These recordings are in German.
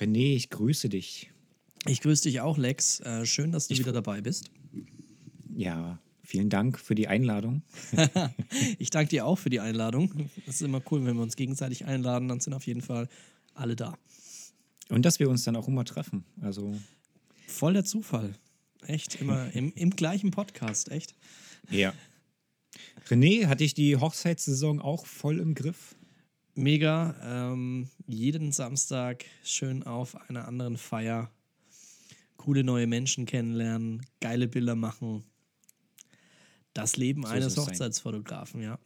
René, ich grüße dich. Ich grüße dich auch, Lex. Äh, schön, dass du Ich- wieder dabei bist. Ja, vielen Dank für die Einladung. ich danke dir auch für die Einladung. Es ist immer cool, wenn wir uns gegenseitig einladen, dann sind auf jeden Fall alle da. Und dass wir uns dann auch immer treffen. Also, Voll der Zufall. Echt, immer im, im gleichen Podcast, echt. ja. René, hatte ich die Hochzeitssaison auch voll im Griff? Mega. Ähm, jeden Samstag schön auf einer anderen Feier. Coole neue Menschen kennenlernen, geile Bilder machen. Das Leben So eines sein. Hochzeitsfotografen, ja.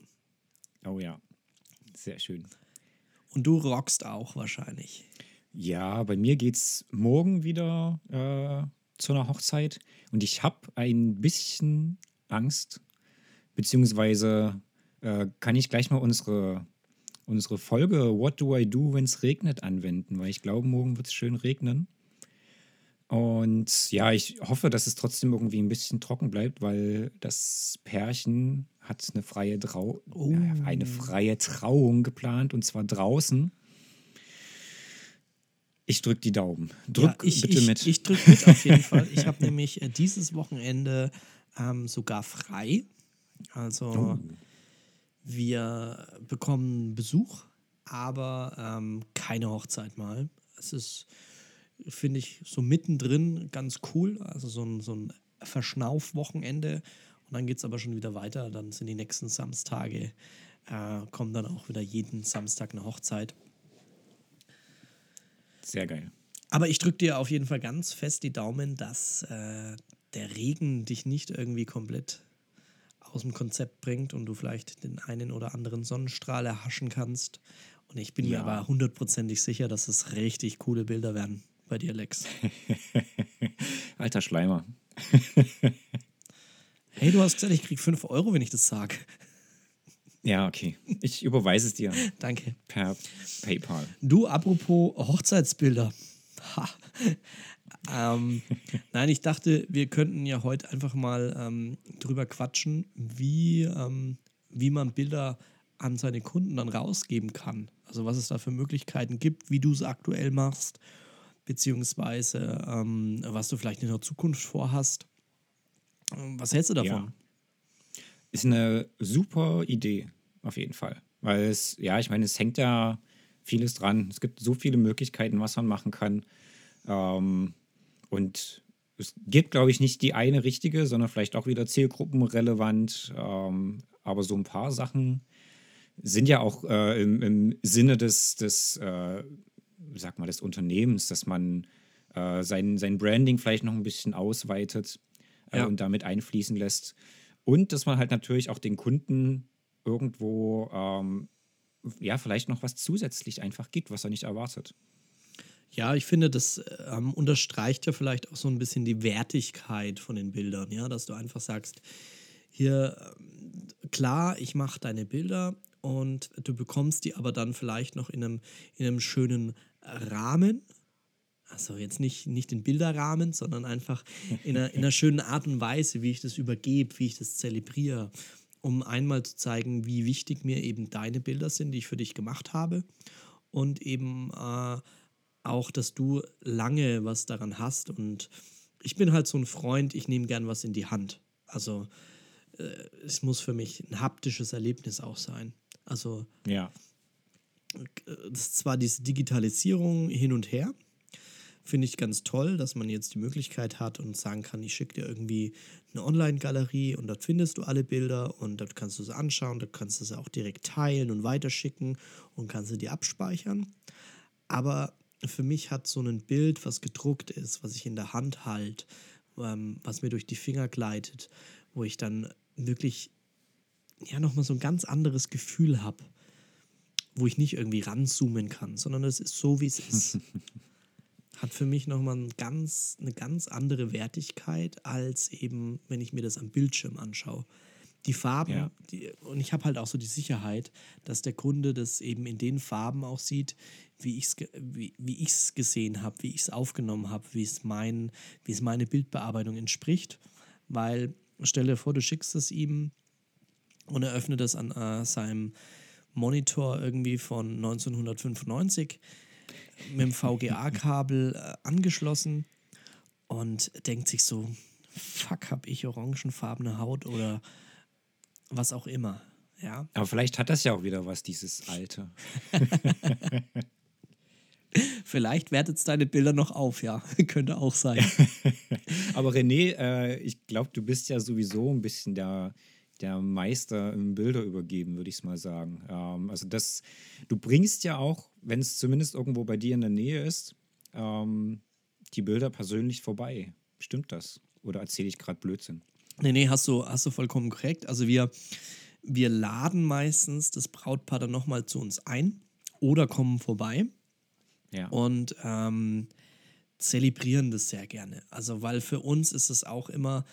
Oh ja, sehr schön. Und du rockst auch wahrscheinlich. Ja, bei mir geht's morgen wieder äh, zu einer Hochzeit und ich habe ein bisschen Angst, beziehungsweise äh, kann ich gleich mal unsere, unsere Folge What Do I Do, wenn es regnet, anwenden, weil ich glaube, morgen wird es schön regnen. Und ja, ich hoffe, dass es trotzdem irgendwie ein bisschen trocken bleibt, weil das Pärchen hat eine freie, Trau Oh. eine freie Trauung geplant und zwar draußen. Ich drücke die Daumen. Drück ja, ich, bitte ich, mit. Ich drücke mit auf jeden Fall. Ich habe nämlich äh, dieses Wochenende ähm, sogar frei. Also Oh. Wir bekommen Besuch, aber ähm, keine Hochzeit mal. Es ist, finde ich, so mittendrin ganz cool. Also so ein, so ein Verschnaufwochenende. Und dann geht es aber schon wieder weiter. Dann sind die nächsten Samstage, äh, kommen dann auch wieder jeden Samstag eine Hochzeit. Sehr geil. Aber ich drücke dir auf jeden Fall ganz fest die Daumen, dass äh, der Regen dich nicht irgendwie komplett aus dem Konzept bringt und du vielleicht den einen oder anderen Sonnenstrahl erhaschen kannst. Und ich bin mir Ja. aber hundertprozentig sicher, dass es richtig coole Bilder werden bei dir, Lex. Alter Schleimer. Hey, du hast gesagt, ich krieg 5 Euro, wenn ich das sage. Ja, okay. Ich überweise es dir Danke. per PayPal. Du, apropos Hochzeitsbilder. Ha. Ähm, nein, ich dachte, wir könnten ja heute einfach mal ähm, drüber quatschen, wie, ähm, wie man Bilder an seine Kunden dann rausgeben kann. Also was es da für Möglichkeiten gibt, wie du es aktuell machst, beziehungsweise ähm, was du vielleicht in der Zukunft vorhast. Ähm, Was hältst du davon? Ja. Ist eine super Idee, auf jeden Fall. Weil es, ja, ich meine, es hängt ja vieles dran. Es gibt so viele Möglichkeiten, was man machen kann. Ähm, und es gibt, glaube ich, nicht die eine richtige, sondern vielleicht auch wieder zielgruppenrelevant. Ähm, aber so ein paar Sachen sind ja auch äh, im, im Sinne des, des äh, sag mal, des Unternehmens, dass man äh, sein, sein Branding vielleicht noch ein bisschen ausweitet äh, Ja. und damit einfließen lässt. Und dass man halt natürlich auch den Kunden irgendwo ähm, ja vielleicht noch was zusätzlich einfach gibt, was er nicht erwartet. Ja, ich finde, das ähm, unterstreicht ja vielleicht auch so ein bisschen die Wertigkeit von den Bildern, ja, dass du einfach sagst, hier, ähm, klar, ich mache deine Bilder und du bekommst die aber dann vielleicht noch in einem, in einem schönen Rahmen. Also jetzt nicht, nicht den Bilderrahmen, sondern einfach in einer, in einer schönen Art und Weise, wie ich das übergebe, wie ich das zelebriere, um einmal zu zeigen, wie wichtig mir eben deine Bilder sind, die ich für dich gemacht habe und eben äh, auch, dass du lange was daran hast. Und ich bin halt so ein Freund, ich nehme gern was in die Hand. Also äh, es muss für mich ein haptisches Erlebnis auch sein. Also Ja. das ist zwar diese Digitalisierung hin und her, finde ich ganz toll, dass man jetzt die Möglichkeit hat und sagen kann, ich schicke dir irgendwie eine Online-Galerie und dort findest du alle Bilder und dort kannst du sie anschauen, dort kannst du sie auch direkt teilen und weiterschicken und kannst sie dir abspeichern. Aber für mich hat so ein Bild, was gedruckt ist, was ich in der Hand halte, ähm, was mir durch die Finger gleitet, wo ich dann wirklich ja nochmal so ein ganz anderes Gefühl habe, wo ich nicht irgendwie ranzoomen kann, sondern es ist so, wie es ist. Hat für mich nochmal ein ganz, eine ganz andere Wertigkeit, als eben, wenn ich mir das am Bildschirm anschaue. Die Farben, Ja. die, und ich habe halt auch so die Sicherheit, dass der Kunde das eben in den Farben auch sieht, wie ich es wie, wie ich's gesehen habe, wie ich es aufgenommen habe, wie es mein, wie es meine Bildbearbeitung entspricht. Weil, stell dir vor, du schickst es ihm und er öffnet es an äh, seinem Monitor irgendwie von 1995. mit dem VGA-Kabel äh, angeschlossen und denkt sich so, fuck, hab ich orangenfarbene Haut oder was auch immer. Ja. Aber vielleicht hat das ja auch wieder was, dieses Alte. Vielleicht wertet es deine Bilder noch auf, ja. Könnte auch sein. Aber René, äh, ich glaube, du bist ja sowieso ein bisschen der, der Meister im Bilder übergeben, würde ich es mal sagen. Ähm, also das, du bringst ja auch, wenn es zumindest irgendwo bei dir in der Nähe ist, ähm, die Bilder persönlich vorbei. Stimmt das? Oder erzähle ich gerade Blödsinn? Nee, nee, hast du, hast du vollkommen korrekt. Also wir, wir laden meistens das Brautpaar dann nochmal zu uns ein oder kommen vorbei Ja. und ähm, zelebrieren das sehr gerne. Also, weil für uns ist es auch immer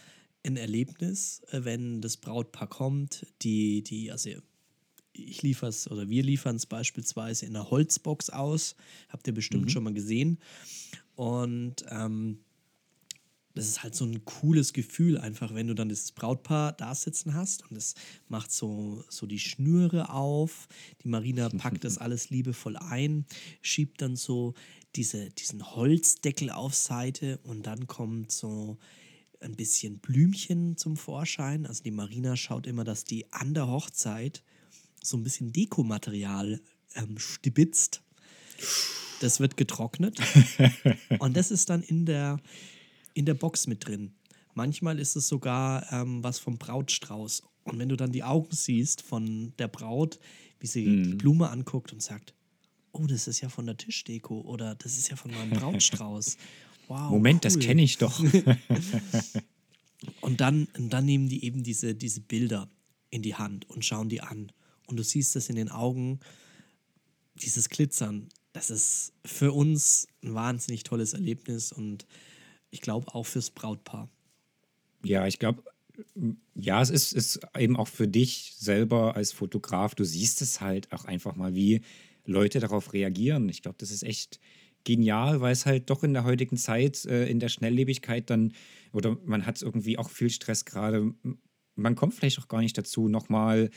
ein Erlebnis, äh, wenn das Brautpaar kommt, die, die, also ich liefere es oder wir liefern es beispielsweise in einer Holzbox aus. Habt ihr bestimmt schon mal gesehen. Und ähm, das ist halt so ein cooles Gefühl, einfach, wenn du dann dieses Brautpaar da sitzen hast und es macht so, so die Schnüre auf. Die Marina packt das alles liebevoll ein, schiebt dann so diese, diesen Holzdeckel auf Seite und dann kommt so ein bisschen Blümchen zum Vorschein. Also die Marina schaut immer, dass die an der Hochzeit so ein bisschen Dekomaterial ähm, stibitzt. Das wird getrocknet und das ist dann in der, in der Box mit drin. Manchmal ist es sogar ähm, was vom Brautstrauß. Und wenn du dann die Augen siehst von der Braut, wie sie die Blume anguckt und sagt, oh, das ist ja von der Tischdeko oder das ist ja von meinem Brautstrauß. Wow, Moment, das cool. kenne ich doch. Und dann, und dann nehmen die eben diese, diese Bilder in die Hand und schauen die an. Und du siehst das in den Augen, dieses Glitzern. Das ist für uns ein wahnsinnig tolles Erlebnis und ich glaube auch fürs Brautpaar. Ja, ich glaube, ja, es ist, ist eben auch für dich selber als Fotograf, du siehst es halt auch einfach mal, wie Leute darauf reagieren. Ich glaube, das ist echt genial, weil es halt doch in der heutigen Zeit, äh, in der Schnelllebigkeit dann, oder man hat irgendwie auch viel Stress gerade, man kommt vielleicht auch gar nicht dazu, nochmal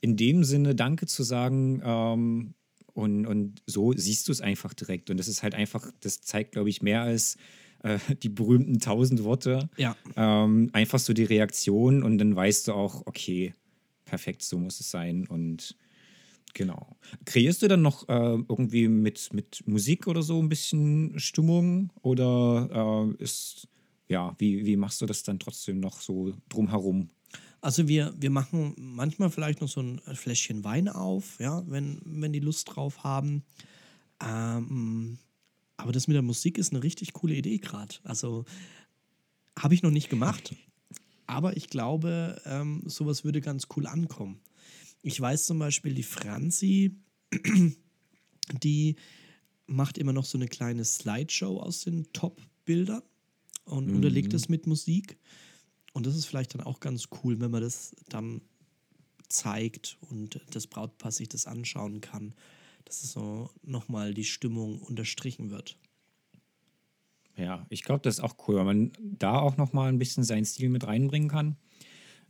in dem Sinne Danke zu sagen. Ähm, und, und so siehst du es einfach direkt. Und das ist halt einfach, das zeigt, glaube ich, mehr als äh, die berühmten tausend Worte. Ja. Ähm, einfach so die Reaktion und dann weißt du auch, okay, perfekt, so muss es sein. Und genau. Kreierst du dann noch äh, irgendwie mit, mit Musik oder so ein bisschen Stimmung? Oder äh, ist, ja, wie, wie machst du das dann trotzdem noch so drumherum? Also wir, wir machen manchmal vielleicht noch so ein Fläschchen Wein auf, ja, wenn, wenn die Lust drauf haben. Ähm, aber das mit der Musik ist eine richtig coole Idee gerade. Also habe ich noch nicht gemacht, aber ich glaube, ähm, sowas würde ganz cool ankommen. Ich weiß zum Beispiel, die Franzi, die macht immer noch so eine kleine Slideshow aus den Top-Bildern und unterlegt das mit Musik. Und das ist vielleicht dann auch ganz cool, wenn man das dann zeigt und das Brautpaar sich das anschauen kann, dass es so nochmal die Stimmung unterstrichen wird. Ja, ich glaube, das ist auch cool, weil man da auch noch mal ein bisschen seinen Stil mit reinbringen kann.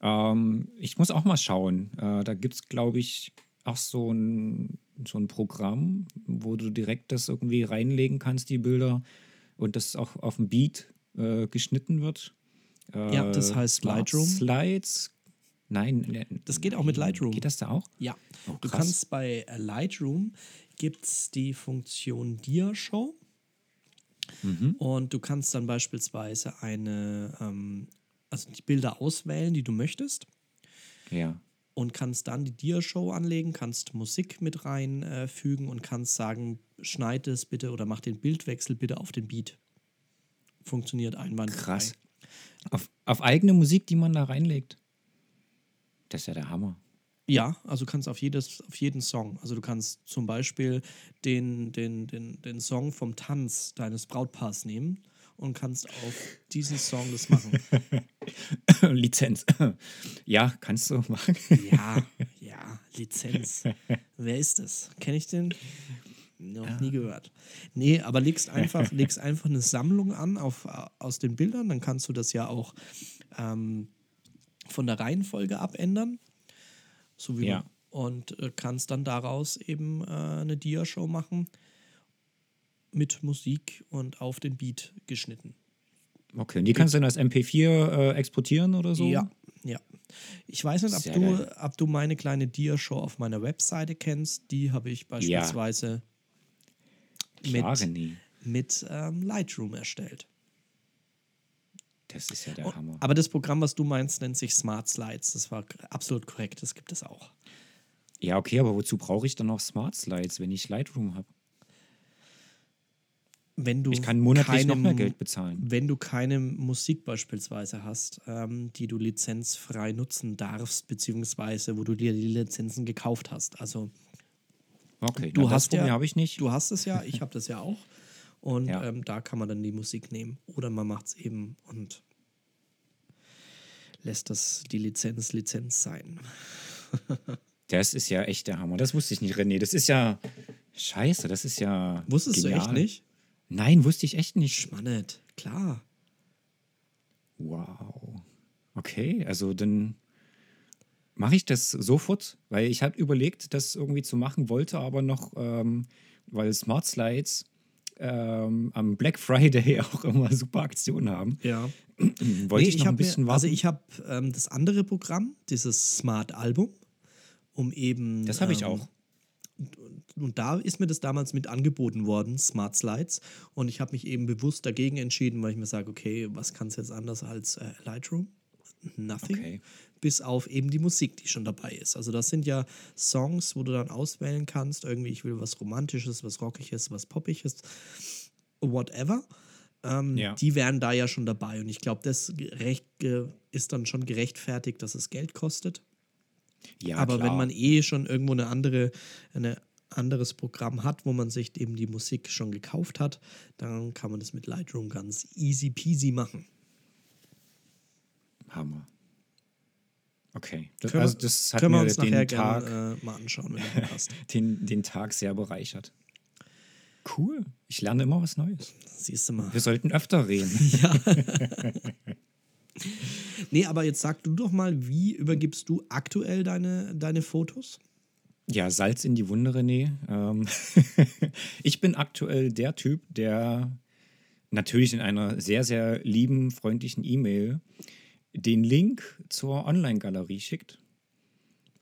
Ähm, ich muss auch mal schauen. Äh, da gibt es, glaube ich, auch so ein, so ein Programm, wo du direkt das irgendwie reinlegen kannst, die Bilder, und das auch auf dem Beat äh, geschnitten wird. Äh, Ja, das heißt Smart Lightroom. Slides. Nein, ne- Das geht auch mit Lightroom. Geht das da auch? Ja, Oh, du kannst bei äh, Lightroom gibt es die Funktion Dia-Show Mhm. und du kannst dann beispielsweise eine, ähm, also die Bilder auswählen, die du möchtest Ja. und kannst dann die Dia-Show anlegen, kannst Musik mit reinfügen äh, und kannst sagen, schneid es bitte oder mach den Bildwechsel bitte auf den Beat. Funktioniert einwandfrei. Krass. Auf, auf eigene Musik, die man da reinlegt. Das ist ja der Hammer. Ja, also du kannst auf, jedes, auf jeden Song. Also du kannst zum Beispiel den, den, den, den Song vom Tanz deines Brautpaars nehmen und kannst auf diesen Song das machen. Lizenz. ja, kannst du machen. Ja, ja, Lizenz. Wer ist das? Kenne ich den? Noch nie gehört. Nee, aber legst einfach, legst einfach eine Sammlung an auf, aus den Bildern, dann kannst du das ja auch ähm, von der Reihenfolge abändern. So wie Ja. und äh, kannst dann daraus eben äh, eine Dia-Show machen. mit Musik und auf den Beat geschnitten. Okay, und die kannst du dann als MP4 äh, exportieren oder so? Ja, ja. Ich weiß nicht, ob Sehr du, geil. ob du meine kleine Dia-Show auf meiner Webseite kennst. Die habe ich beispielsweise Klar, mit, mit ähm, Lightroom erstellt. Das ist ja der Oh, Hammer. Aber das Programm, was du meinst, nennt sich Smart Slides. Das war absolut korrekt. Das gibt es auch. Ja, okay, aber wozu brauche ich dann noch Smart Slides, wenn ich Lightroom habe? Wenn du Ich kann monatlich noch keine mehr Mu- Geld bezahlen. Wenn du keine Musik beispielsweise hast, ähm, die du lizenzfrei nutzen darfst, beziehungsweise wo du dir die Lizenzen gekauft hast. Also Okay, du na, das hast Problem ja, habe ich nicht. Du hast es ja, ich habe das ja auch. Und Ja. ähm, da kann man dann die Musik nehmen. Oder man macht es eben und lässt das die Lizenz Lizenz sein. Das ist ja echt der Hammer. Das wusste ich nicht, René. Das ist ja scheiße. Das ist ja. Wusstest du echt genial. nicht? Nein, wusste ich echt nicht. Schmannet, klar. Wow. Okay, also dann mache ich das sofort, weil ich habe überlegt, das irgendwie zu machen, wollte aber noch, ähm, weil Smart Slides ähm, am Black Friday auch immer super Aktionen haben, Ja. wollte Nee, ich noch ein bisschen mir, warten. Also ich habe ähm, das andere Programm, dieses Smart Album, um eben. das habe ich ähm, auch. Und da ist mir das damals mit angeboten worden, Smart Slides. Und ich habe mich eben bewusst dagegen entschieden, weil ich mir sage, okay, was kann es jetzt anders als äh, Lightroom? Nothing. Okay. Bis auf eben die Musik, die schon dabei ist. Also das sind ja Songs, wo du dann auswählen kannst, irgendwie, ich will was Romantisches, was Rockiges, was Poppiges, whatever. Ähm, Ja. Die wären da ja schon dabei. Und ich glaube, das gerecht, ge- ist dann schon gerechtfertigt, dass es Geld kostet. Ja, Aber klar. wenn man eh schon irgendwo eine andere, ein anderes Programm hat, wo man sich eben die Musik schon gekauft hat, dann kann man das mit Lightroom ganz easy peasy machen. Hammer. Okay. Das, Können wir- also das hat Können wir mir uns den nachher Tag, gerne äh, mal anschauen, wenn du hast. den, den Tag sehr bereichert. Cool. Ich lerne immer was Neues. Siehst du mal. Wir sollten öfter reden. Nee, aber jetzt sag du doch mal, wie übergibst du aktuell deine, deine Fotos? Ja, Salz in die Wunde, René. Ähm, ich bin aktuell der Typ, der natürlich in einer sehr, sehr lieben, freundlichen E-Mail den Link zur Online-Galerie schickt.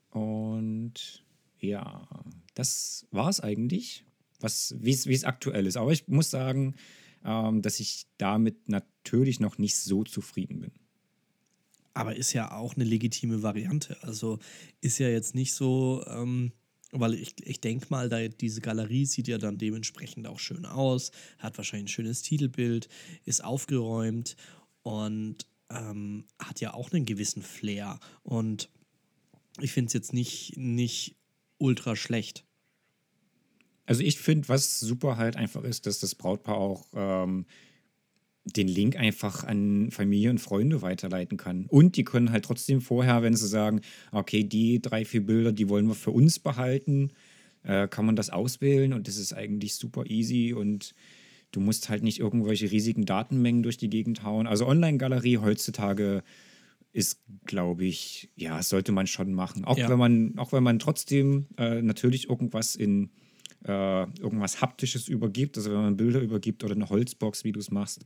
Und ja, das war es eigentlich, was, wie es wie es aktuell ist. Aber ich muss sagen, ähm, dass ich damit natürlich noch nicht so zufrieden bin. Aber ist ja auch eine legitime Variante. Also ist ja jetzt nicht so, ähm, weil ich, ich denke mal, da, diese Galerie sieht ja dann dementsprechend auch schön aus, hat wahrscheinlich ein schönes Titelbild, ist aufgeräumt und ähm, hat ja auch einen gewissen Flair. Und ich finde es jetzt nicht, nicht ultra schlecht. Also ich finde, was super halt einfach ist, dass das Brautpaar auch ähm, den Link einfach an Familie und Freunde weiterleiten kann. Und die können halt trotzdem vorher, wenn sie sagen, okay, die drei, vier Bilder, die wollen wir für uns behalten, äh, kann man das auswählen und das ist eigentlich super easy und du musst halt nicht irgendwelche riesigen Datenmengen durch die Gegend hauen. Also Online-Galerie heutzutage ist, glaube ich, ja, sollte man schon machen. Auch Ja. wenn man, auch wenn man trotzdem äh, natürlich irgendwas in äh, irgendwas Haptisches übergibt, also wenn man Bilder übergibt oder eine Holzbox, wie du es machst,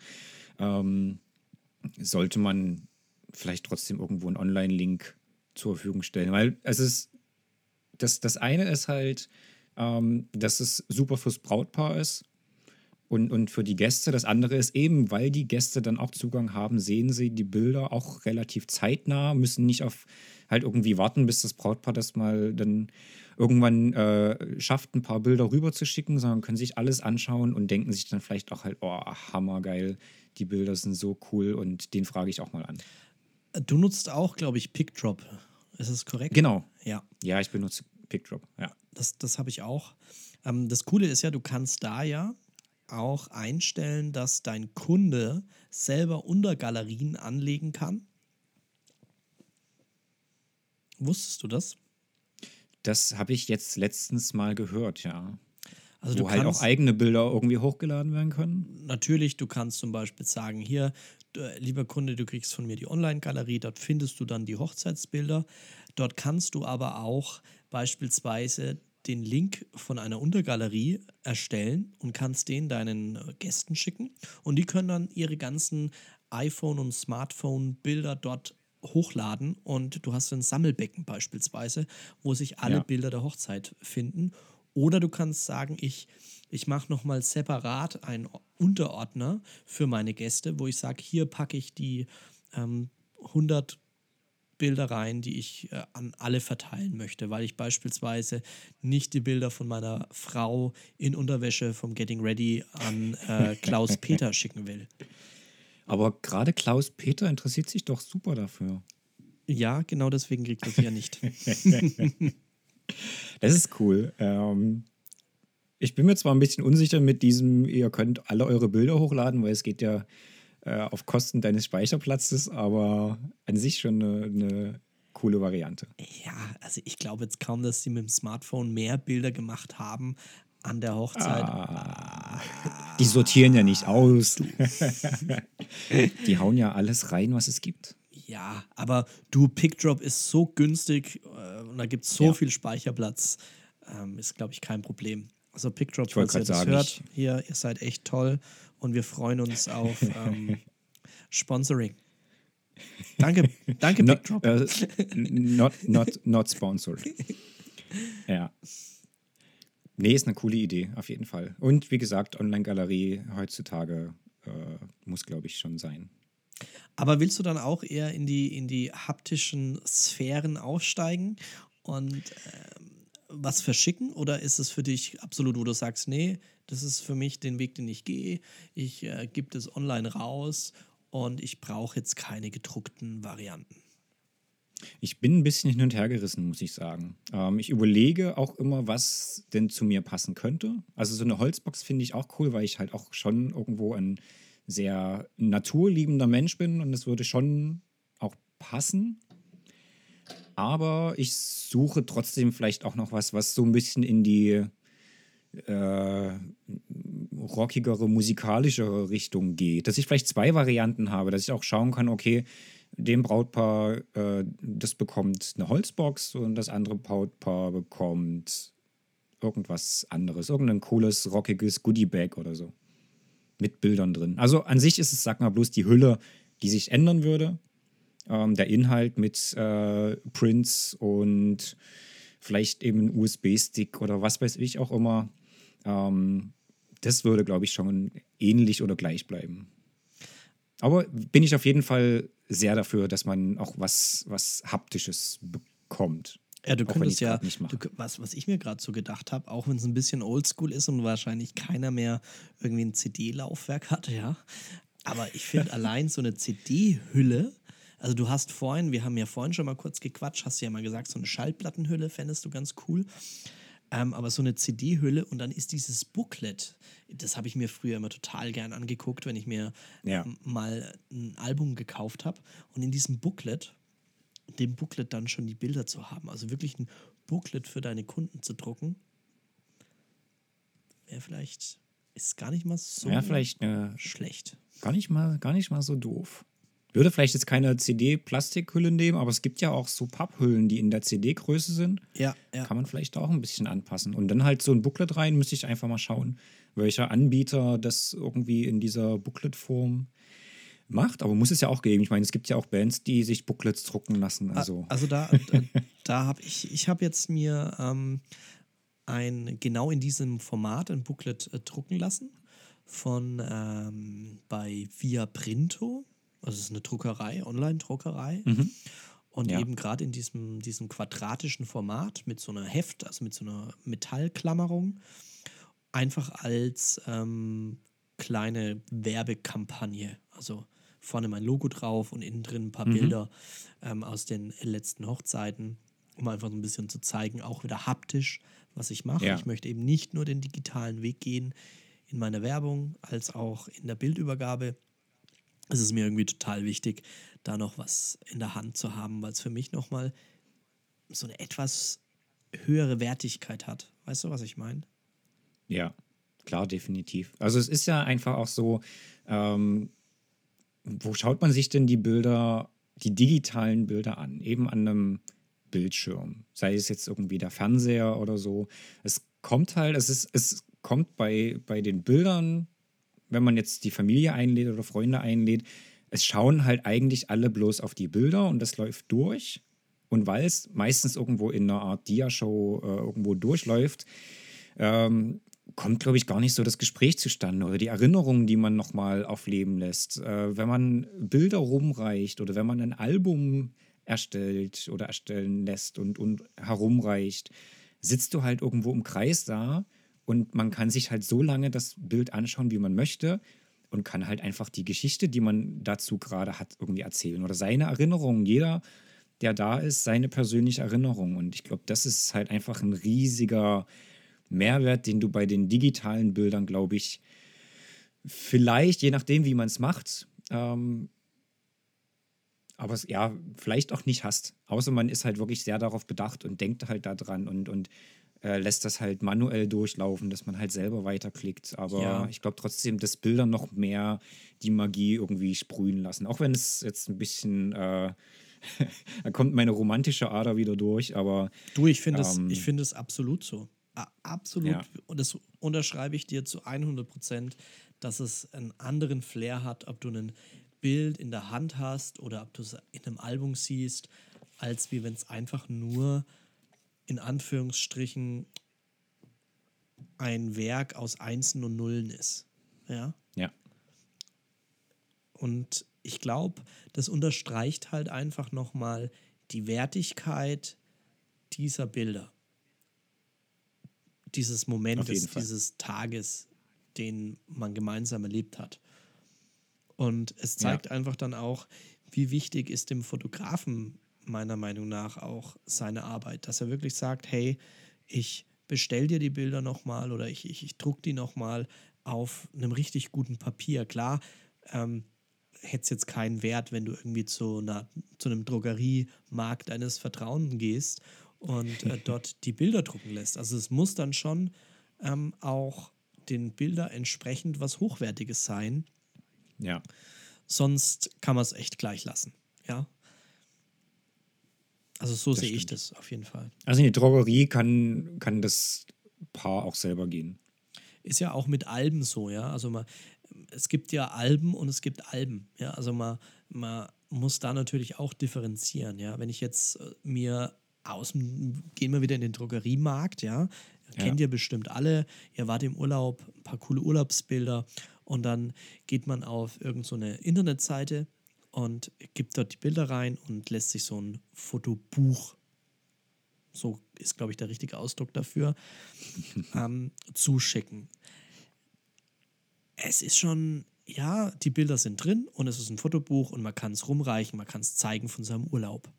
ähm, sollte man vielleicht trotzdem irgendwo einen Online-Link zur Verfügung stellen. Weil es ist, das, das eine ist halt, ähm, dass es super fürs Brautpaar ist und, und für die Gäste. Das andere ist eben, weil die Gäste dann auch Zugang haben, sehen sie die Bilder auch relativ zeitnah, müssen nicht auf halt irgendwie warten, bis das Brautpaar das mal dann irgendwann äh, schafft, ein paar Bilder rüber zu schicken, sondern können sich alles anschauen und denken sich dann vielleicht auch halt, oh, hammergeil, die Bilder sind so cool und den frage ich auch mal an. Du nutzt auch, glaube ich, PickDrop. Ist das korrekt? Genau. Ja. Ja, ich benutze PickDrop, ja. Das, das habe ich auch. Ähm, das Coole ist ja, du kannst da ja auch einstellen, dass dein Kunde selber Untergalerien anlegen kann. Wusstest du das? Das habe ich jetzt letztens mal gehört, ja. Also Wo du halt kannst auch eigene Bilder irgendwie hochgeladen werden können. natürlich, du kannst zum Beispiel sagen, hier, lieber Kunde, du kriegst von mir die Online-Galerie, dort findest du dann die Hochzeitsbilder. Dort kannst du aber auch beispielsweise den Link von einer Untergalerie erstellen und kannst den deinen äh, Gästen schicken. Und die können dann ihre ganzen iPhone- und Smartphone-Bilder dort hochladen und du hast ein Sammelbecken beispielsweise, wo sich alle Ja. Bilder der Hochzeit finden. Oder du kannst sagen, ich, ich mache nochmal separat einen Unterordner für meine Gäste, wo ich sage, hier packe ich die ähm, 100 Bilder rein, die ich äh, an alle verteilen möchte, weil ich beispielsweise nicht die Bilder von meiner Frau in Unterwäsche vom Getting Ready an äh, Klaus Peter schicken will. Aber gerade Klaus Peter interessiert sich doch super dafür. Ja, genau deswegen kriegt er sie ja nicht. Das ist cool. Ähm, ich bin mir zwar ein bisschen unsicher mit diesem, ihr könnt alle eure Bilder hochladen, weil es geht ja äh, auf Kosten deines Speicherplatzes, aber an sich schon eine, eine coole Variante. Ja, also ich glaube jetzt kaum, dass sie mit dem Smartphone mehr Bilder gemacht haben an der Hochzeit. Ah, die sortieren ja nicht aus. die hauen ja alles rein, was es gibt. Ja, aber du, PickDrop ist so günstig äh, und da gibt es so Ja. viel Speicherplatz, ähm, ist, glaube ich, kein Problem. Also PickDrop, falls ihr das sagen, hört, hier, ihr seid echt toll und wir freuen uns auf ähm, Sponsoring. Danke, danke Not, PickDrop. äh, not, not, not sponsored. Ja. Nee, ist eine coole Idee, auf jeden Fall. Und wie gesagt, Online-Galerie heutzutage äh, muss, glaube ich, schon sein. Aber willst du dann auch eher in die, in die haptischen Sphären aufsteigen und ähm, was verschicken? Oder ist es für dich absolut, wo du sagst, nee, das ist für mich den Weg, den ich gehe. Ich äh, gebe das online raus und ich brauche jetzt keine gedruckten Varianten. Ich bin ein bisschen hin und her gerissen, muss ich sagen. Ähm, ich überlege auch immer, was denn zu mir passen könnte. Also so eine Holzbox finde ich auch cool, weil ich halt auch schon irgendwo ein sehr naturliebender Mensch bin und es würde schon auch passen. Aber ich suche trotzdem vielleicht auch noch was, was so ein bisschen in die äh, rockigere, musikalischere Richtung geht. Dass ich vielleicht zwei Varianten habe, dass ich auch schauen kann, okay, dem Brautpaar, äh, das bekommt eine Holzbox und das andere Brautpaar bekommt irgendwas anderes, irgendein cooles, rockiges Goodiebag oder so. Mit Bildern drin. Also an sich ist es, sag mal, bloß die Hülle, die sich ändern würde. Ähm, der Inhalt mit äh, Prints und vielleicht eben ein USB-Stick oder was weiß ich auch immer. Ähm, das würde, glaube ich, schon ähnlich oder gleich bleiben. Aber bin ich auf jeden Fall sehr dafür, dass man auch was, was Haptisches bekommt. Ja, du könntest ja, du, was, was ich mir gerade so gedacht habe, auch wenn es ein bisschen oldschool ist und wahrscheinlich keiner mehr irgendwie ein CD-Laufwerk hat, ja. Aber ich finde allein so eine CD-Hülle, also du hast vorhin, wir haben ja vorhin schon mal kurz gequatscht, hast du ja mal gesagt, so eine Schallplattenhülle fändest du ganz cool. Ähm, aber so eine CD-Hülle und dann ist dieses Booklet, das habe ich mir früher immer total gern angeguckt, wenn ich mir Ja. ähm, mal ein Album gekauft habe. Und in diesem Booklet, dem Booklet dann schon die Bilder zu haben, also wirklich ein Booklet für deine Kunden zu drucken, wäre vielleicht, ist gar nicht mal so Ja, vielleicht eine, schlecht. gar, nicht mal, gar nicht mal so doof. Würde vielleicht jetzt keine CD-Plastikhülle nehmen, aber es gibt ja auch so Papphüllen, die in der CD-Größe sind. Ja, ja. Kann man vielleicht auch ein bisschen anpassen. Und dann halt so ein Booklet rein, müsste ich einfach mal schauen, welcher Anbieter das irgendwie in dieser Booklet-Form macht. Aber muss es ja auch geben. Ich meine, es gibt ja auch Bands, die sich Booklets drucken lassen. Also, Also da, da, habe ich, ich habe jetzt mir ähm, ein, genau in diesem Format ein Booklet äh, drucken lassen von ähm, bei Via Printo. Also es ist eine Druckerei, Online-Druckerei. Und Ja. eben gerade in diesem, diesem quadratischen Format mit so einer Heft, also mit so einer Metallklammerung, einfach als ähm, kleine Werbekampagne. Also vorne mein Logo drauf und innen drin ein paar Bilder ähm, aus den letzten Hochzeiten, um einfach so ein bisschen zu zeigen, auch wieder haptisch, was ich mache. Ja. Ich möchte eben nicht nur den digitalen Weg gehen in meiner Werbung, als auch in der Bildübergabe. Es ist mir irgendwie total wichtig, da noch was in der Hand zu haben, weil es für mich nochmal so eine etwas höhere Wertigkeit hat. Weißt du, was ich meine? Ja, klar, definitiv. Also es ist ja einfach auch so, ähm, wo schaut man sich denn die Bilder, die digitalen Bilder an? Eben an einem Bildschirm. Sei es jetzt irgendwie der Fernseher oder so. Es kommt halt, es ist, es kommt bei, bei den Bildern, wenn man jetzt die Familie einlädt oder Freunde einlädt, es schauen halt eigentlich alle bloß auf die Bilder und das läuft durch. Und weil es meistens irgendwo in einer Art Diashow äh, irgendwo durchläuft, ähm, kommt, glaube ich, gar nicht so das Gespräch zustande oder die Erinnerungen, die man nochmal aufleben lässt. Äh, wenn man Bilder rumreicht oder wenn man ein Album erstellt oder erstellen lässt und, und herumreicht, sitzt du halt irgendwo im Kreis da und man kann sich halt so lange das Bild anschauen, wie man möchte und kann halt einfach die Geschichte, die man dazu gerade hat, irgendwie erzählen oder seine Erinnerungen. Jeder, der da ist, seine persönliche Erinnerung. Und ich glaube, das ist halt einfach ein riesiger Mehrwert, den du bei den digitalen Bildern, glaube ich, vielleicht, je nachdem, wie man es macht, ähm, aber ja, vielleicht auch nicht hast. Außer man ist halt wirklich sehr darauf bedacht und denkt halt daran und, und äh, lässt das halt manuell durchlaufen, dass man halt selber weiterklickt. Aber ja. ich glaube trotzdem, dass Bilder noch mehr die Magie irgendwie sprühen lassen. Auch wenn es jetzt ein bisschen, äh, da kommt meine romantische Ader wieder durch, aber. Du, ich finde ähm, es find absolut so. Absolut. Ja. Und das unterschreibe ich dir zu 100 Prozent, dass es einen anderen Flair hat, ob du ein Bild in der Hand hast oder ob du es in einem Album siehst, als wie wenn es einfach nur in Anführungsstrichen ein Werk aus Einsen und Nullen ist. Ja. Ja. Und ich glaube, das unterstreicht halt einfach nochmal die Wertigkeit dieser Bilder. Dieses Momentes, dieses Tages, den man gemeinsam erlebt hat. Und es zeigt ja. einfach dann auch, wie wichtig ist dem Fotografen meiner Meinung nach auch seine Arbeit, dass er wirklich sagt, hey, ich bestell dir die Bilder nochmal oder ich, ich, ich druck die nochmal auf einem richtig guten Papier. Klar, ähm, hätte es jetzt keinen Wert, wenn du irgendwie zu, einer, zu einem Drogeriemarkt deines Vertrauens gehst und äh, dort die Bilder drucken lässt. Also es muss dann schon ähm, auch den Bilder entsprechend was Hochwertiges sein. Ja. Sonst kann man es echt gleich lassen. Ja. Also so sehe ich das auf jeden Fall. Also in die Drogerie kann, kann das Paar auch selber gehen. Ist ja auch mit Alben so, ja. Also man, es gibt ja Alben und es gibt Alben. Ja, also man, man muss da natürlich auch differenzieren. Ja, wenn ich jetzt äh, mir aus gehen wir wieder in den Drogeriemarkt, ja. ja. Kennt ihr bestimmt alle. Ihr wart im Urlaub, ein paar coole Urlaubsbilder und dann geht man auf irgendeine so Internetseite und gibt dort die Bilder rein und lässt sich so ein Fotobuch, so ist, glaube ich, der richtige Ausdruck dafür, ähm, zuschicken. Es ist schon, ja, die Bilder sind drin und es ist ein Fotobuch und man kann es rumreichen, man kann es zeigen von seinem Urlaub.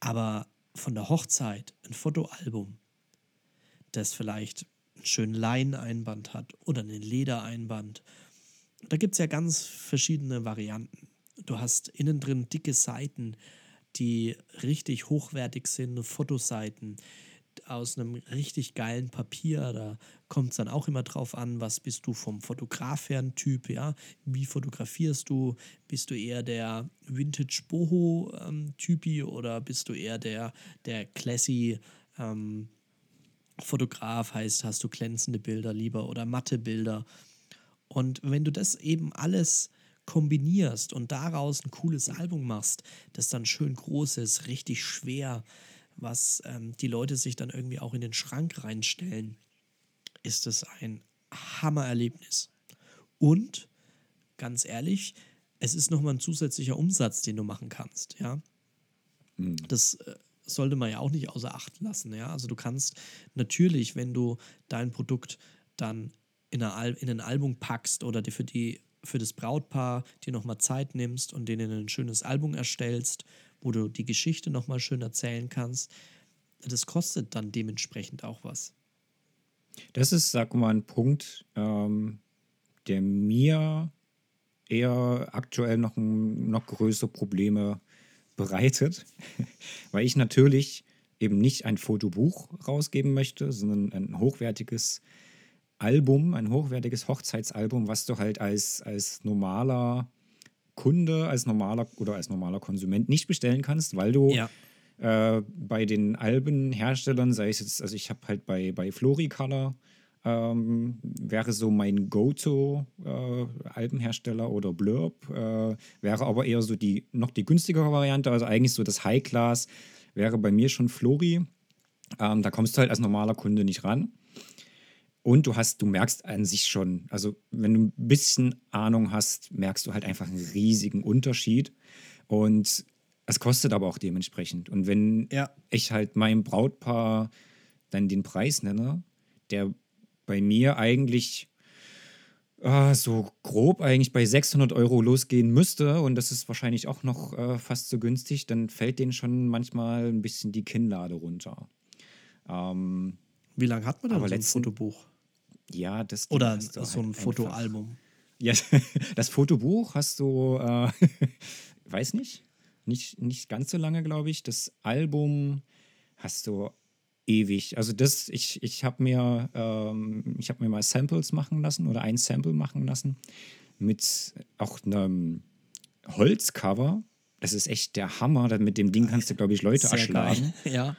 Aber von der Hochzeit ein Fotoalbum, das vielleicht einen schönen Leineinband hat oder einen Ledereinband da gibt es ja ganz verschiedene Varianten. Du hast innen drin dicke Seiten, die richtig hochwertig sind, Fotoseiten aus einem richtig geilen Papier. Da kommt es dann auch immer drauf an, was bist du vom Fotograf her ein Typ, ja? Wie fotografierst du? Bist du eher der Vintage Boho ähm, oder bist du eher der, der Classy ähm, Fotograf? Heißt, hast du glänzende Bilder lieber oder matte Bilder? Und wenn du das eben alles kombinierst und daraus ein cooles Album machst, das dann schön groß ist, richtig schwer, was ähm, die Leute sich dann irgendwie auch in den Schrank reinstellen, ist es ein Hammererlebnis. Und ganz ehrlich, es ist nochmal ein zusätzlicher Umsatz, den du machen kannst, ja. Mhm. Das äh, sollte man ja auch nicht außer Acht lassen, ja. Also du kannst natürlich, wenn du dein Produkt dann in, eine, in ein Album packst oder dir für, die, für das Brautpaar dir nochmal Zeit nimmst und denen ein schönes Album erstellst, wo du die Geschichte nochmal schön erzählen kannst, das kostet dann dementsprechend auch was. Das ist, sag mal, ein Punkt, ähm, der mir eher aktuell noch, noch größere Probleme bereitet, weil ich natürlich eben nicht ein Fotobuch rausgeben möchte, sondern ein hochwertiges Album, ein hochwertiges Hochzeitsalbum, was du halt als, als normaler Kunde, als normaler oder als normaler Konsument nicht bestellen kannst, weil du ja. äh, bei den Albenherstellern, sei es jetzt, also ich habe halt bei, bei Floricolor, ähm, wäre so mein Go-To-Albenhersteller äh, oder Blurb, äh, wäre aber eher so die noch die günstigere Variante, also eigentlich so das High-Class wäre bei mir schon Flori. Ähm, da kommst du halt als normaler Kunde nicht ran. Und du hast, du merkst an sich schon, also wenn du ein bisschen Ahnung hast, merkst du halt einfach einen riesigen Unterschied. Und es kostet aber auch dementsprechend. Und wenn ja. ich halt meinem Brautpaar dann den Preis nenne, der bei mir eigentlich äh, so grob eigentlich bei 600 Euro losgehen müsste und das ist wahrscheinlich auch noch äh, fast so günstig, dann fällt denen schon manchmal ein bisschen die Kinnlade runter. Ähm, Wie lange hat man denn so ein letzten, Fotobuch? Ja, das Oder so halt ein Fotoalbum. Ja, das Fotobuch hast du, äh, weiß nicht, nicht, nicht ganz so lange, glaube ich. Das Album hast du ewig. Also das, ich, ich habe mir, ähm, ich mir mal Samples machen lassen oder ein Sample machen lassen mit auch einem Holzcover. Das ist echt der Hammer. Mit dem Ding kannst du, glaube ich, Leute Sehr erschlagen. Geil. Ja.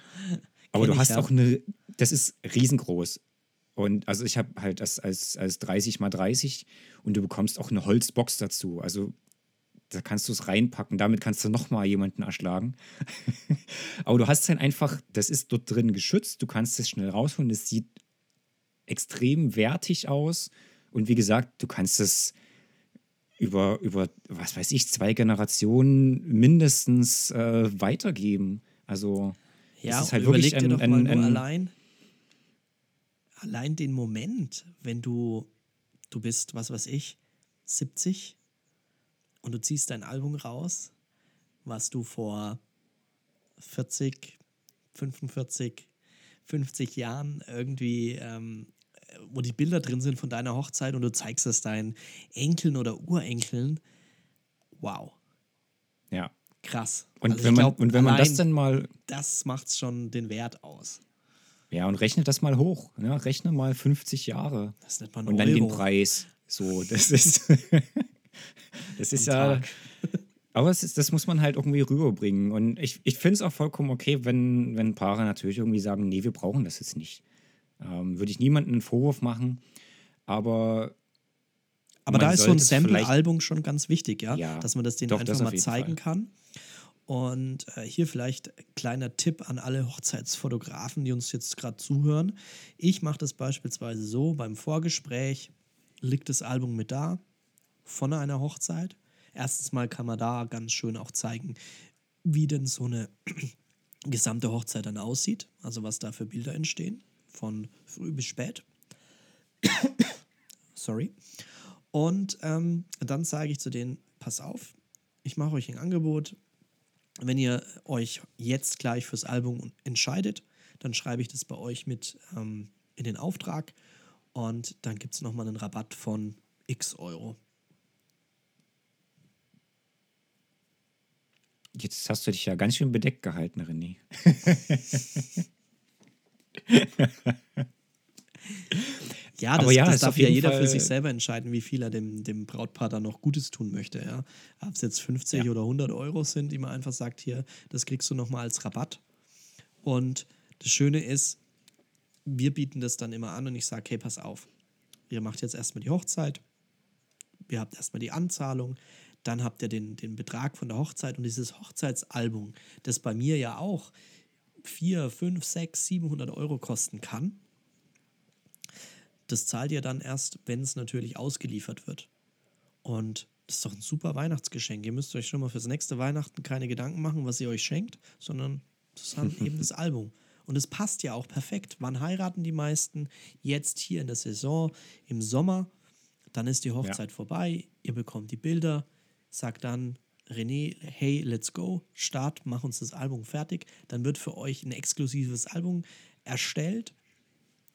Aber du hast ja. auch eine, das ist riesengroß. Und also ich habe halt das als, als 30 mal 30 und du bekommst auch eine Holzbox dazu. Also da kannst du es reinpacken, damit kannst du nochmal jemanden erschlagen. Aber du hast dann einfach, das ist dort drin geschützt, du kannst es schnell rausholen, es sieht extrem wertig aus. Und wie gesagt, du kannst es über, über was weiß ich, zwei Generationen mindestens äh, weitergeben. Also ja, es ist halt wirklich ein, ein, ein, allein allein den Moment, wenn du, du bist, was weiß ich, 70 und du ziehst dein Album raus, was du vor 40, 45, 50 Jahren irgendwie, ähm, wo die Bilder drin sind von deiner Hochzeit und du zeigst es deinen Enkeln oder Urenkeln. Wow. Ja. Krass. Und also wenn, man, glaub, und wenn man das dann mal. Das macht schon den Wert aus. Ja, und rechne das mal hoch. Ja, ne? rechne mal 50 Jahre. Das nennt man Und dann Euro. den Preis. So, das ist. das ist ja. Aber ist, das muss man halt irgendwie rüberbringen. Und ich, ich finde es auch vollkommen okay, wenn, wenn Paare natürlich irgendwie sagen, nee, wir brauchen das jetzt nicht. Ähm, Würde ich niemandem einen Vorwurf machen. Aber aber da ist so ein Sample-Album schon ganz wichtig, ja? ja? Dass man das denen einfach mal zeigen Fall. kann. Und äh, hier vielleicht kleiner Tipp an alle Hochzeitsfotografen, die uns jetzt gerade zuhören. Ich mache das beispielsweise so, beim Vorgespräch liegt das Album mit da, von einer Hochzeit. Erstens mal kann man da ganz schön auch zeigen, wie denn so eine gesamte Hochzeit dann aussieht, also was da für Bilder entstehen, von früh bis spät. Sorry. Und ähm, dann sage ich zu denen, pass auf, ich mache euch ein Angebot, wenn ihr euch jetzt gleich fürs Album entscheidet, dann schreibe ich das bei euch mit ähm, in den Auftrag und dann gibt es nochmal einen Rabatt von x Euro. Jetzt hast du dich ja ganz schön bedeckt gehalten, René. Ja, das, ja, das darf ja jeder Fall für sich selber entscheiden, wie viel er dem, dem Brautpaar dann noch Gutes tun möchte. Ja. Ob es jetzt 50 ja. oder 100 Euro sind, die man einfach sagt, hier, das kriegst du nochmal als Rabatt. Und das Schöne ist, wir bieten das dann immer an und ich sage, hey, pass auf, ihr macht jetzt erstmal die Hochzeit, ihr habt erstmal die Anzahlung, dann habt ihr den, den Betrag von der Hochzeit und dieses Hochzeitsalbum, das bei mir ja auch 4, 5, 6, 700 Euro kosten kann, das zahlt ihr dann erst, wenn es natürlich ausgeliefert wird. Und das ist doch ein super Weihnachtsgeschenk. Ihr müsst euch schon mal fürs nächste Weihnachten keine Gedanken machen, was ihr euch schenkt, sondern das ist dann eben das Album. Und es passt ja auch perfekt. Wann heiraten die meisten? Jetzt hier in der Saison, im Sommer. Dann ist die Hochzeit ja. vorbei. Ihr bekommt die Bilder. Sagt dann René, hey, let's go. Start, mach uns das Album fertig. Dann wird für euch ein exklusives Album erstellt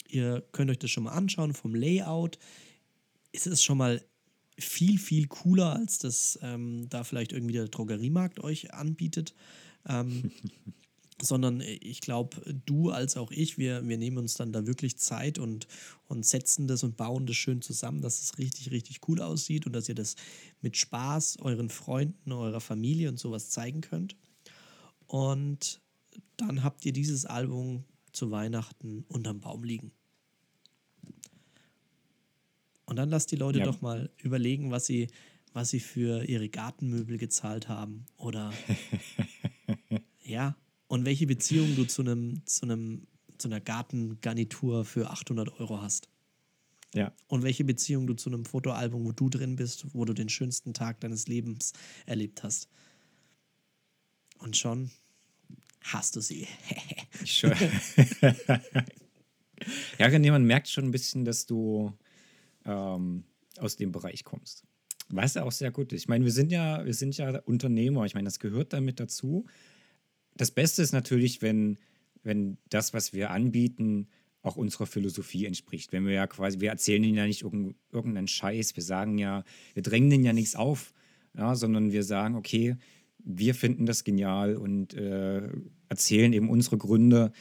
Ihr könnt euch das schon mal anschauen vom Layout. Es ist schon mal viel, viel cooler, als das ähm, da vielleicht irgendwie der Drogeriemarkt euch anbietet. Ähm, sondern ich glaube, du als auch ich, wir, wir nehmen uns dann da wirklich Zeit und, und setzen das und bauen das schön zusammen, dass es richtig, richtig cool aussieht und dass ihr das mit Spaß euren Freunden, eurer Familie und sowas zeigen könnt. Und dann habt ihr dieses Album zu Weihnachten unterm Baum liegen. Und dann lasst die Leute Ja. doch mal überlegen, was sie, was sie für ihre Gartenmöbel gezahlt haben. Oder ja, und welche Beziehung du zu einem, zu einem, zu einer Gartengarnitur für 800 Euro hast. Ja. Und welche Beziehung du zu einem Fotoalbum, wo du drin bist, wo du den schönsten Tag deines Lebens erlebt hast. Und schon hast du sie. Schon. ja, man merkt schon ein bisschen, dass du ähm, aus dem Bereich kommst. Was ja auch sehr gut ist. Ich meine, wir sind ja, wir sind ja Unternehmer. Ich meine, das gehört damit dazu. Das Beste ist natürlich, wenn, wenn das, was wir anbieten, auch unserer Philosophie entspricht. Wenn wir ja quasi, wir erzählen ihnen ja nicht irgend- irgendeinen Scheiß, wir sagen ja, wir drängen denen ja nichts auf, ja, sondern wir sagen, okay, wir finden das genial und äh, erzählen eben unsere Gründe.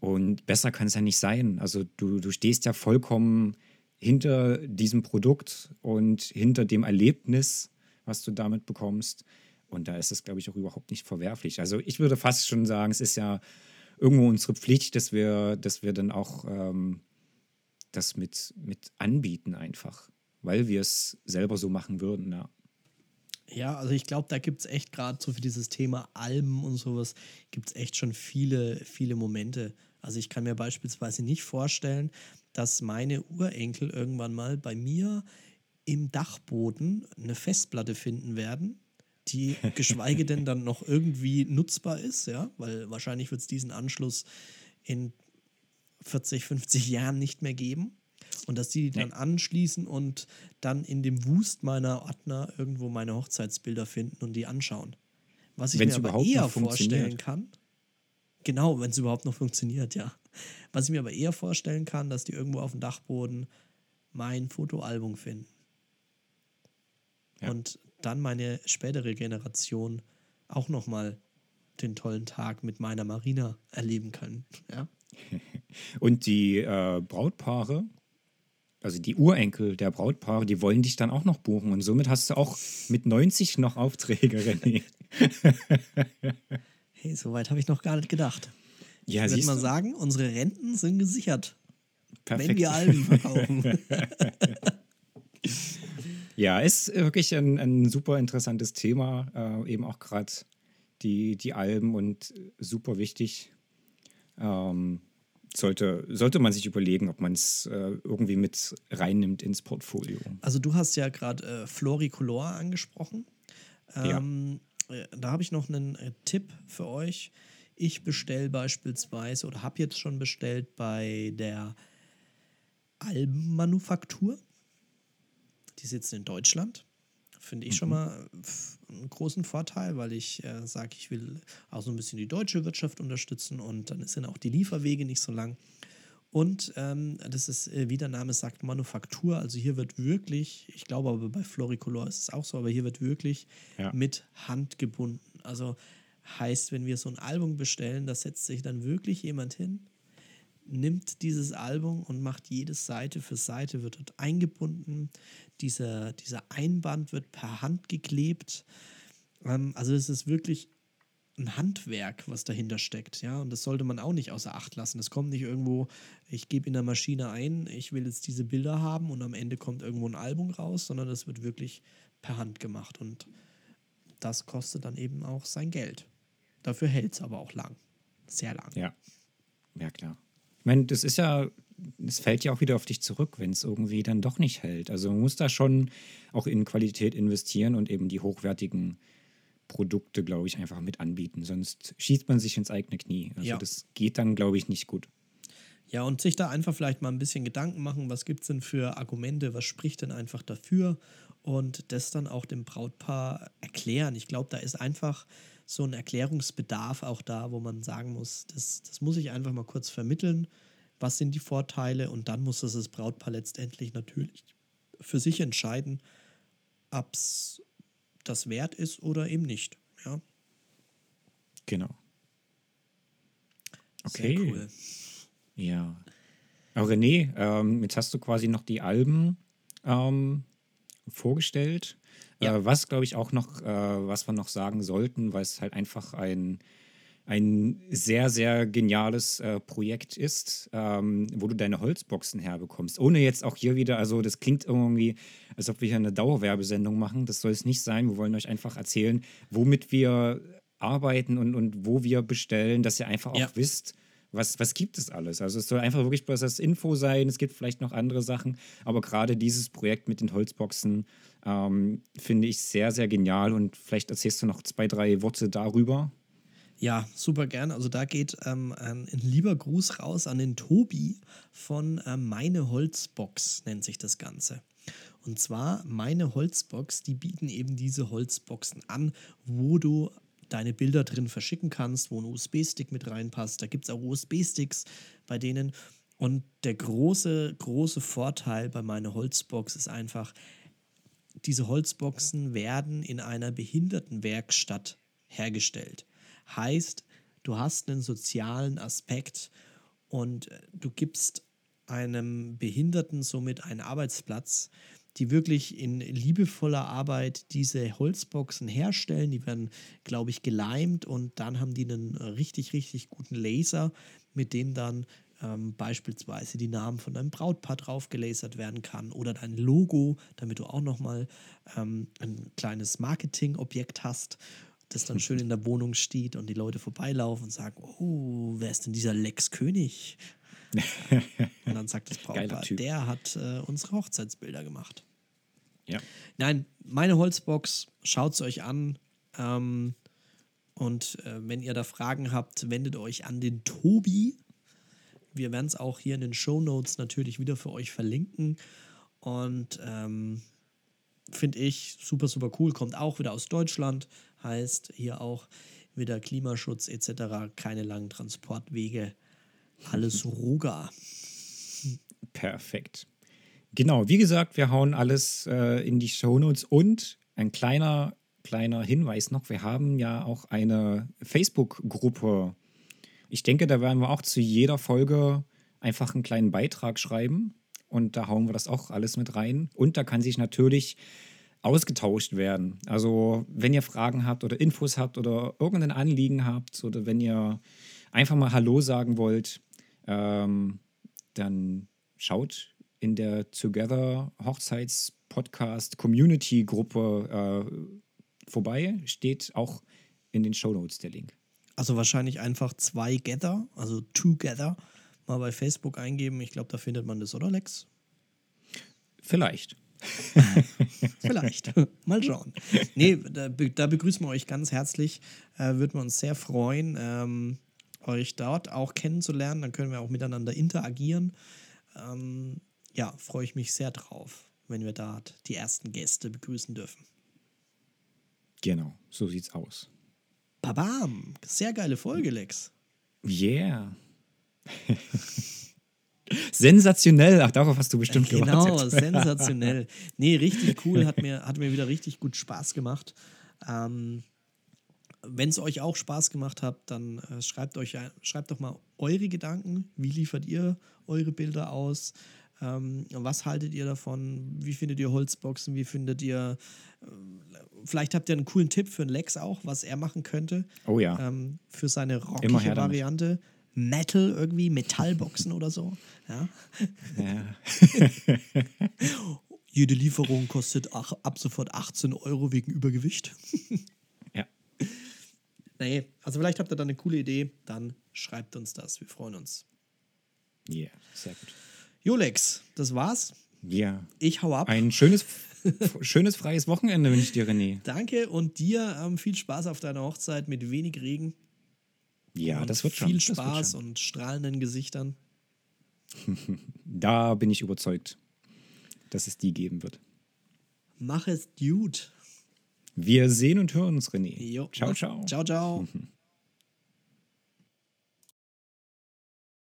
Und besser kann es ja nicht sein. Also du, du stehst ja vollkommen hinter diesem Produkt und hinter dem Erlebnis, was du damit bekommst. Und da ist es, glaube ich, auch überhaupt nicht verwerflich. Also ich würde fast schon sagen, es ist ja irgendwo unsere Pflicht, dass wir, dass wir dann auch ähm, das mit, mit anbieten einfach, weil wir es selber so machen würden. Ja. Ja, also ich glaube, da gibt es echt gerade so für dieses Thema Alben und sowas, gibt es echt schon viele, viele Momente. Also ich kann mir beispielsweise nicht vorstellen, dass meine Urenkel irgendwann mal bei mir im Dachboden eine Festplatte finden werden, die geschweige denn dann noch irgendwie nutzbar ist, ja, weil wahrscheinlich wird es diesen Anschluss in 40, 50 Jahren nicht mehr geben. Und dass die dann Nee. anschließen und dann in dem Wust meiner Ordner irgendwo meine Hochzeitsbilder finden und die anschauen. Was ich Wenn's mir aber überhaupt eher vorstellen kann, genau, wenn es überhaupt noch funktioniert, ja. Was ich mir aber eher vorstellen kann, dass die irgendwo auf dem Dachboden mein Fotoalbum finden. Ja. Und dann meine spätere Generation auch nochmal den tollen Tag mit meiner Marina erleben können. Ja? Und die äh, Brautpaare, also die Urenkel der Brautpaare, die wollen dich dann auch noch buchen. Und somit hast du auch mit 90 noch Aufträge, René. Hey, so weit habe ich noch gar nicht gedacht. Ja, ich würde mal du? sagen, unsere Renten sind gesichert, wenn Perfekt. wir Alben verkaufen. Ja, ist wirklich ein, ein super interessantes Thema. Äh, eben auch gerade die, die Alben und super wichtig. Ähm, sollte, sollte man sich überlegen, ob man es äh, irgendwie mit reinnimmt ins Portfolio. Also du hast ja gerade äh, Floricolor angesprochen. Ja. Ähm, äh, Da habe ich noch einen äh, Tipp für euch. Ich bestelle beispielsweise oder habe jetzt schon bestellt bei der Albenmanufaktur. Die sitzen in Deutschland. Finde ich schon mal einen großen Vorteil, weil ich äh, sage, ich will auch so ein bisschen die deutsche Wirtschaft unterstützen und dann sind auch die Lieferwege nicht so lang. Und ähm, das ist, äh, wie der Name sagt, Manufaktur. Also hier wird wirklich, ich glaube aber bei Floricolor ist es auch so, aber hier wird wirklich Ja. mit Hand gebunden. Also heißt, wenn wir so ein Album bestellen, da setzt sich dann wirklich jemand hin, nimmt dieses Album und macht jedes Seite für Seite, wird dort eingebunden. Dieser, dieser Einband wird per Hand geklebt. Ähm, also es ist wirklich ein Handwerk, was dahinter steckt, ja, und das sollte man auch nicht außer Acht lassen. Es kommt nicht irgendwo, ich gebe in der Maschine ein, ich will jetzt diese Bilder haben und am Ende kommt irgendwo ein Album raus, sondern das wird wirklich per Hand gemacht und das kostet dann eben auch sein Geld. Dafür hält es aber auch lang, sehr lang. Ja, ja klar. Ich meine, das ist ja, es fällt ja auch wieder auf dich zurück, wenn es irgendwie dann doch nicht hält. Also man muss da schon auch in Qualität investieren und eben die hochwertigen Produkte, glaube ich, einfach mit anbieten. Sonst schießt man sich ins eigene Knie. Also Ja. das geht dann, glaube ich, nicht gut. Ja, und sich da einfach vielleicht mal ein bisschen Gedanken machen, was gibt es denn für Argumente, was spricht denn einfach dafür und das dann auch dem Brautpaar erklären. Ich glaube, da ist einfach so ein Erklärungsbedarf auch da, wo man sagen muss, das, das muss ich einfach mal kurz vermitteln. Was sind die Vorteile? Und dann muss es das Brautpaar letztendlich natürlich für sich entscheiden, ob es das wert ist oder eben nicht. Ja, Genau. sehr Okay. cool. Ja. Aber René, ähm, jetzt hast du quasi noch die Alben ähm, vorgestellt. Ja. Äh, was, glaube ich, auch noch, äh, was wir noch sagen sollten, weil es halt einfach ein, ein sehr, sehr geniales äh, Projekt ist, ähm, wo du deine Holzboxen herbekommst. Ohne jetzt auch hier wieder, also das klingt irgendwie, als ob wir hier eine Dauerwerbesendung machen. Das soll es nicht sein. Wir wollen euch einfach erzählen, womit wir arbeiten und, und wo wir bestellen, dass ihr einfach auch Ja. wisst, was, was gibt es alles. Also es soll einfach wirklich bloß das Info sein. Es gibt vielleicht noch andere Sachen, aber gerade dieses Projekt mit den Holzboxen ähm, finde ich sehr, sehr genial und vielleicht erzählst du noch zwei, drei Worte darüber. Ja, super gern. Also da geht ähm, ein, lieber Gruß raus an den Tobi von äh, Meine Holzbox, nennt sich das Ganze. Und zwar Meine Holzbox, die bieten eben diese Holzboxen an, wo du deine Bilder drin verschicken kannst, wo ein USB-Stick mit reinpasst. Da gibt es auch USB-Sticks bei denen. Und der große, große Vorteil bei Meine Holzbox ist einfach, diese Holzboxen werden in einer Behindertenwerkstatt hergestellt. Heißt, du hast einen sozialen Aspekt und du gibst einem Behinderten somit einen Arbeitsplatz, die wirklich in liebevoller Arbeit diese Holzboxen herstellen. Die werden, glaube ich, geleimt und dann haben die einen richtig, richtig guten Laser, mit dem dann ähm, beispielsweise die Namen von deinem Brautpaar drauf gelasert werden kann oder dein Logo, damit du auch nochmal ähm, ein kleines Marketingobjekt hast, das dann schön in der Wohnung steht und die Leute vorbeilaufen und sagen, oh, wer ist denn dieser Lex König? Und dann sagt das Brautpaar, der hat äh, unsere Hochzeitsbilder gemacht. Ja. Nein, meine Holzbox, schaut es euch an. Ähm, und äh, wenn ihr da Fragen habt, wendet euch an den Tobi. Wir werden es auch hier in den Show Notes natürlich wieder für euch verlinken. Und ähm, finde ich super, super cool. Kommt auch wieder aus Deutschland. Heißt hier auch wieder Klimaschutz etc. Keine langen Transportwege. Alles Ruga. Perfekt. Genau, wie gesagt, wir hauen alles äh, in die Shownotes und ein kleiner, kleiner Hinweis noch, wir haben ja auch eine Facebook-Gruppe. Ich denke, da werden wir auch zu jeder Folge einfach einen kleinen Beitrag schreiben und da hauen wir das auch alles mit rein. Und da kann sich natürlich ausgetauscht werden. Also wenn ihr Fragen habt oder Infos habt oder irgendein Anliegen habt oder wenn ihr einfach mal Hallo sagen wollt, ähm, dann schaut in der Together Hochzeits Podcast Community Gruppe äh, vorbei. Steht auch in den Shownotes der Link. Also wahrscheinlich einfach zwei Gather, also Together, mal bei Facebook eingeben. Ich glaube, da findet man das, oder Lex? Vielleicht. Vielleicht. Mal schauen. Nee, da begrüßen wir euch ganz herzlich. Äh, Würden wir uns sehr freuen, ähm, euch dort auch kennenzulernen. Dann können wir auch miteinander interagieren. Ähm, ja, freue ich mich sehr drauf, wenn wir dort die ersten Gäste begrüßen dürfen. Genau, so sieht's aus. Babam! Sehr geile Folge, Lex. Yeah. Sensationell. Ach, darauf hast du bestimmt Genau, gewartet. sensationell. Nee, richtig cool, hat mir, hat mir wieder richtig gut Spaß gemacht. Ähm, Wenn es euch auch Spaß gemacht hat, dann äh, schreibt, euch, ein- schreibt doch mal eure Gedanken. Wie liefert ihr eure Bilder aus? Ähm, was haltet ihr davon? Wie findet ihr Holzboxen? Wie findet ihr. Äh, vielleicht habt ihr einen coolen Tipp für einen Lex auch, was er machen könnte. Oh ja. Ähm, für seine rockige damit. Variante. Metal irgendwie, Metallboxen oder so. Ja. ja. Jede Lieferung kostet ab sofort 18 Euro wegen Übergewicht. ja. Nee, also vielleicht habt ihr da eine coole Idee, dann schreibt uns das. Wir freuen uns. Yeah, sehr gut. Jolex, das war's. Ja. Ich hau ab. Ein schönes, schönes freies Wochenende wünsche ich dir, René. Danke und dir ähm, viel Spaß auf deiner Hochzeit mit wenig Regen. Ja, das wird schon. Viel Spaß schon. und strahlenden Gesichtern. Da bin ich überzeugt, dass es die geben wird. Mach es gut. Wir sehen und hören uns, René. Jo, ciao, ciao. Ciao, ciao.